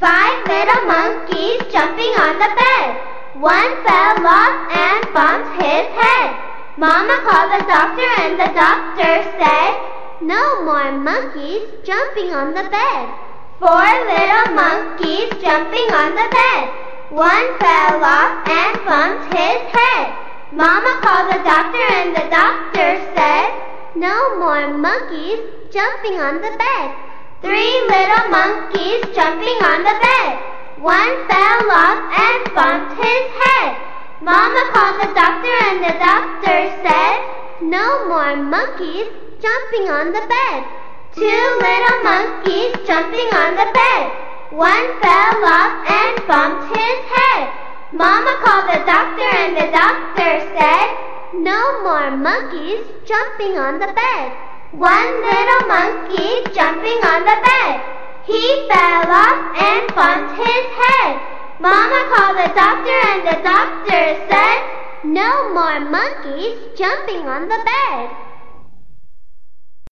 Five little monkeys jumping on the bed. One fell off and bumped his head. Mama called the doctor and the doctor said, No more monkeys jumping on the bed. Four little monkeys jumping on the bed. One fell off and bumped his head. Mama called the doctor and the doctor said, No more monkeys jumping on the bed. Little monkeys jumping on the bed. One fell off and bumped his head. Mama called the doctor and the doctor said, No more monkeys jumping on the bed. Two little monkeys jumping on the bed. One fell off and bumped his head. Mama called the doctor and the doctor said, No more monkeys jumping on the bed. One little monkey jumping on the bed. He fell off and bumped his head. Mama called the doctor and the doctor said, No more monkeys jumping on the bed.